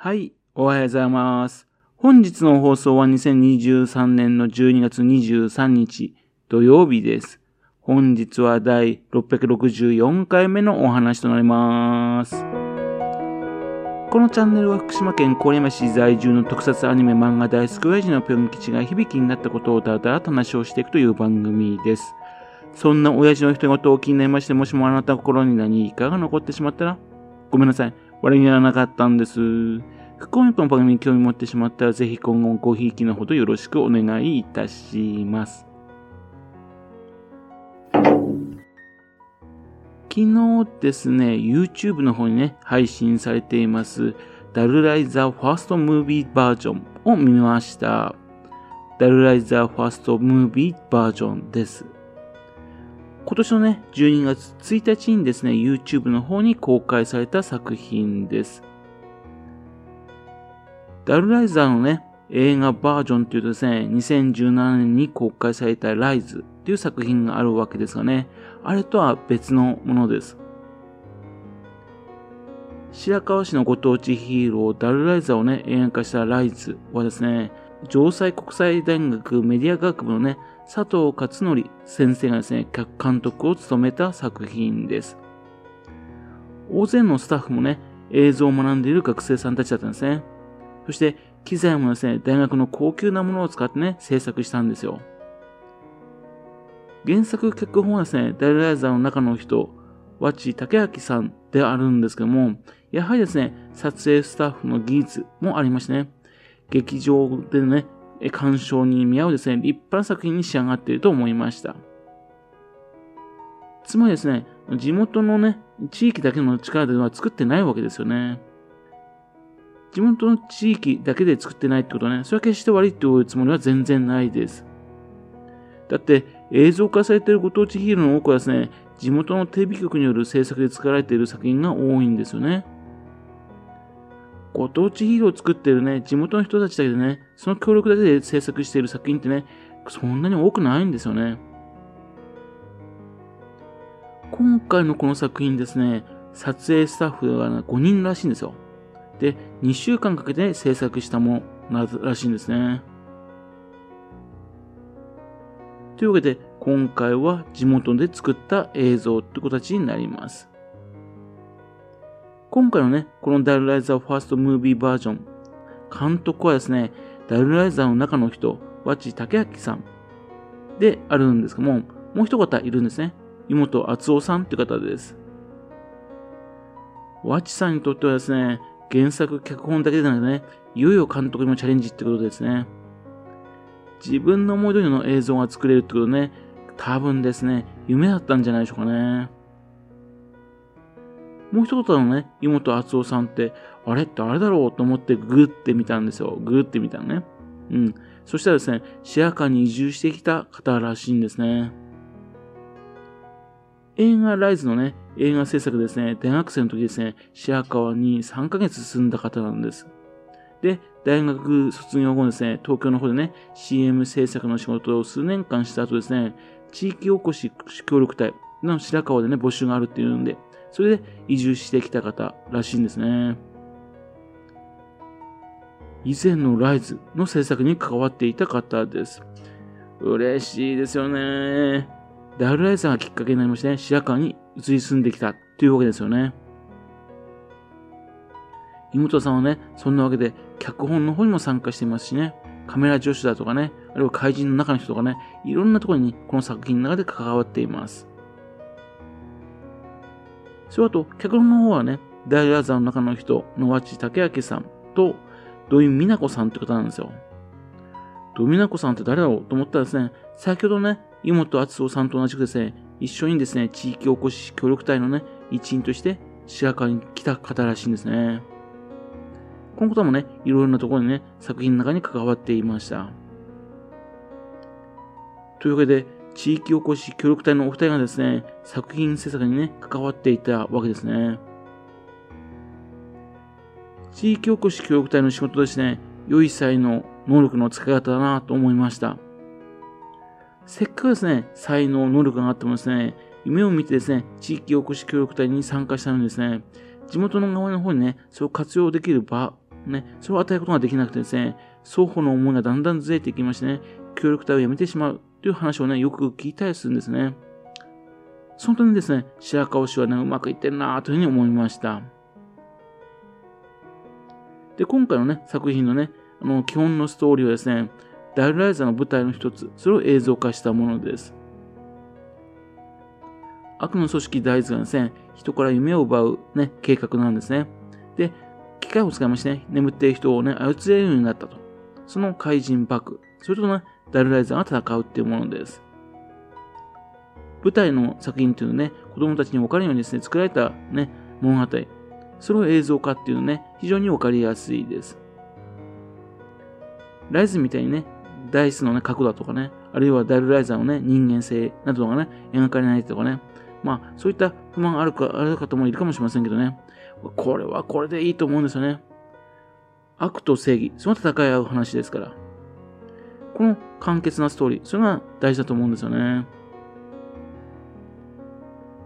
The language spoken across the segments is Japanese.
はい、おはようございます。本日の放送は2023年の12月23日土曜日です。本日は第664回目のお話となります。このチャンネルは福島県郡山市在住の特撮アニメ漫画大好き親父のぴょん吉が響きになったことをだらだらと話をしていくという番組です。そんな親父の人事を気になりまして、もしもあなたの心に何かが残ってしまったら、ごめんなさい。悪気はなかったんです。不幸にこの番組に興味持ってしまったら、ぜひ今後ごひいきのほどよろしくお願いいたします。昨日ですね、YouTube の方にね、配信されています、ダルライザーファーストムービーバージョンを見ました。ダルライザーファーストムービーバージョンです。今年のね、12月1日にですね、YouTube の方に公開された作品です。ダルライザーのね、映画バージョンというとですね、2017年に公開されたライズという作品があるわけですがね、あれとは別のものです。白河市のご当地ヒーロー、ダルライザーをね、映画化したライズはですね、城西国際大学メディア学部のね、佐藤勝則先生がですね、監督を務めた作品です。大勢のスタッフもね、映像を学んでいる学生さんたちだったんですね。そして、機材もですね、大学の高級なものを使ってね、制作したんですよ。原作脚本はですね、ダイライザーの中の人、和地武明さんであるんですけども、やはりですね、撮影スタッフの技術もありましてね、劇場でね、鑑賞に見合うですね、立派な作品に仕上がっていると思いました。つまりですね、地元のね、地域だけの力では作ってないわけですよね。地元の地域だけで作ってないってことはね、それは決して悪いっていうつもりは全然ないです。だって映像化されているご当地ヒーローの多くはですね、地元のテレビ局による制作で作られている作品が多いんですよね。ご当地ヒーローを作ってるね、地元の人たちだけでね、その協力だけで制作している作品ってね、そんなに多くないんですよね。今回のこの作品ですね、撮影スタッフが5人らしいんですよ。で、2週間かけて制作したものらしいんですね。というわけで、今回は地元で作った映像という形になります。今回のね、このダルライザーファーストムービーバージョン、監督はですね、ダルライザーの中の人、和地武明さんであるんですけども、もう一方いるんですね。妹厚夫さんという方です。和地さんにとってはですね、原作、脚本だけでなくね、いよいよ監督にもチャレンジってことですね。自分の思い通りの映像が作れるってことね、多分ですね、夢だったんじゃないでしょうかね。もう一方のね、妹厚夫さんって、あれってあれだろうと思ってグーってみたんですよ。グーってみたのね。うん。そしたらですね、シェアカーに移住してきた方らしいんですね。映画ライズのね、映画制作ですね、大学生の時ですね、白川に3ヶ月住んだ方なんです。で、大学卒業後ですね、東京の方でね、CM 制作の仕事を数年間した後ですね、地域おこし協力隊の白川でね、募集があるっていうんで、それで移住してきた方らしいんですね。以前のライズの制作に関わっていた方です。嬉しいですよね。ダルライザーがきっかけになりましてね、白川に移り住んできたというわけですよね。妹さんはね、そんなわけで、脚本の方にも参加していますしね、カメラ助手だとかね、あるいは怪人の中の人とかね、いろんなところにこの作品の中で関わっています。それと、脚本の方はね、大ラザーの中の人、野町武明さんと、土井美奈子さんって方なんですよ。土井美奈子さんって誰だろうと思ったらですね、先ほどね、妹厚夫さんと同じくですね、一緒にですね、地域おこし協力隊のね、一員として白川に来た方らしいんですね。このこともね、いろいろなところにね、作品の中に関わっていました。というわけで、地域おこし協力隊のお二人がですね、作品制作にね、関わっていたわけですね。地域おこし協力隊の仕事ですね、良い才能、能力の使い方だなと思いました。せっかくですね、才能、能力があってもですね、夢を見てですね、地域おこし協力隊に参加したのにですね、地元の側の方にね、それを活用できる場ね、それを与えることができなくてですね、双方の思いがだんだんずれていきましてね、協力隊をやめてしまうという話をね、よく聞いたりするんですね。その点ですね、白川氏はね、うまくいってるなというふうに思いました。で、今回のね、作品のね、あの、基本のストーリーはですね、ダルライザーの舞台の一つ、それを映像化したものです。悪の組織大豆がですね、人から夢を奪うね、計画なんですね。で、機械を使いましてね、眠っている人をね、操れるようになったと。その怪人バク、それとね、ダルライザーが戦うっていうものです。舞台の作品っていうのね、子供たちに分かるようにですね、作られたね、物語。それを映像化っていうのね、非常に分かりやすいです。ライズみたいにね、ダイスのね、角だとかね、あるいはダルライザーのね、人間性などがね、描かれないとかね、まあ、そういった不満あるか、ある方もいるかもしれませんけどね、これはこれでいいと思うんですよね。悪と正義、その戦い合う話ですから。この簡潔なストーリー、それが大事だと思うんですよね。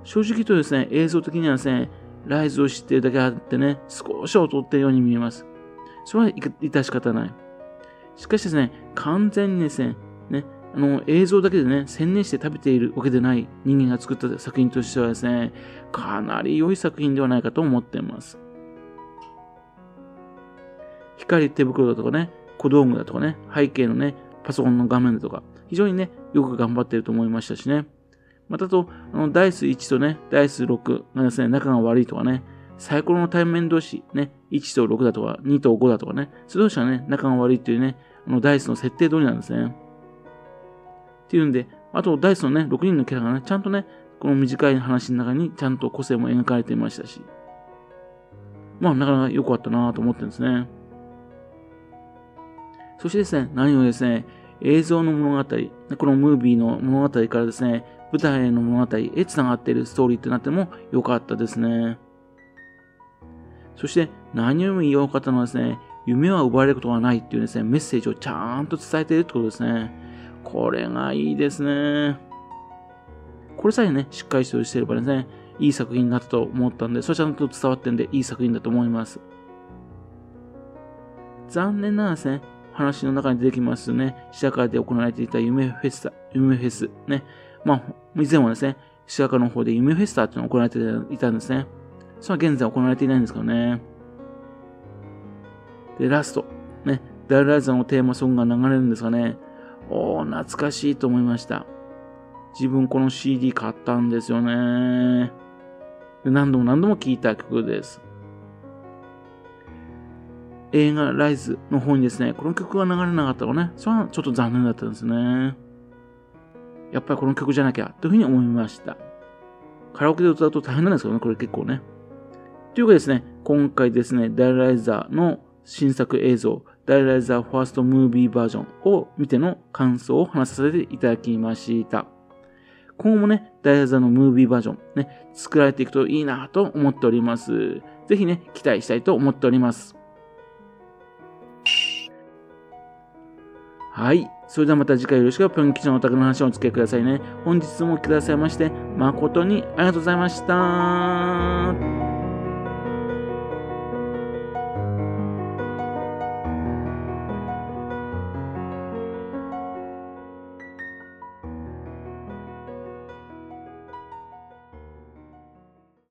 正直とですね、映像的にはですね、ライズを知っているだけあってね、少し劣っているように見えます。それは致し方ない。しかしですね、完全にですね、ね、あの、映像だけでね、専念して食べているわけでない人間が作った作品としてはですね、かなり良い作品ではないかと思っています。光手袋だとかね、小道具だとかね、背景のね、パソコンの画面とか、非常にね、よく頑張ってると思いましたしね。またと、あの、ダイス1とね、ダイス6がですね、仲が悪いとかね、サイコロの対面同士、ね、1と6だとか、2と5だとかね、それ同士はね、仲が悪いっていうね、あの、ダイスの設定通りなんですね。っていうんで、あと、ダイスのね、6人のキャラがね、ちゃんとね、この短い話の中にちゃんと個性も描かれていましたし、まあ、なかなか良かったなと思ってるんですね。そしてですね、何よりですね、映像の物語、このムービーの物語からですね、舞台の物語へ繋がっているストーリーってなっても良かったですね。そして何よりも良かったのはですね、夢は奪われることがないっていうですね、メッセージをちゃんと伝えているってことですね。これがいいですね。これさえね、しっかりしてればですね、いい作品になったと思ったんで、それちゃんと伝わってんで、いい作品だと思います。残念ながらですね、話の中に出てきますね、試写会で行われていた夢フェスタ、夢フェス、ね。まあ、以前はですね、試写会の方で夢フェスタっていうのが行われていたんですね。それは現在行われていないんですけどね。で、ラスト、ね、ダルライザーのテーマソングが流れるんですがね、おー、懐かしいと思いました。自分この CD 買ったんですよね。で何度も何度も聴いた曲です。映画ライズの方にですね、この曲が流れなかったらね、それはちょっと残念だったんですね。やっぱりこの曲じゃなきゃ、というふうに思いました。カラオケで歌うと大変なんですけどね、これ結構ね。というわけでですね、今回ですね、ダイライザーの新作映像、ダイライザーファーストムービーバージョンを見ての感想を話させていただきました。今後もね、ダイライザーのムービーバージョン、ね、作られていくといいなと思っております。ぜひね、期待したいと思っております。はい。それではまた次回よろしくぴょん吉のお宅の話をお付き合いくださいね。本日も来てくださいまして、誠にありがとうございました。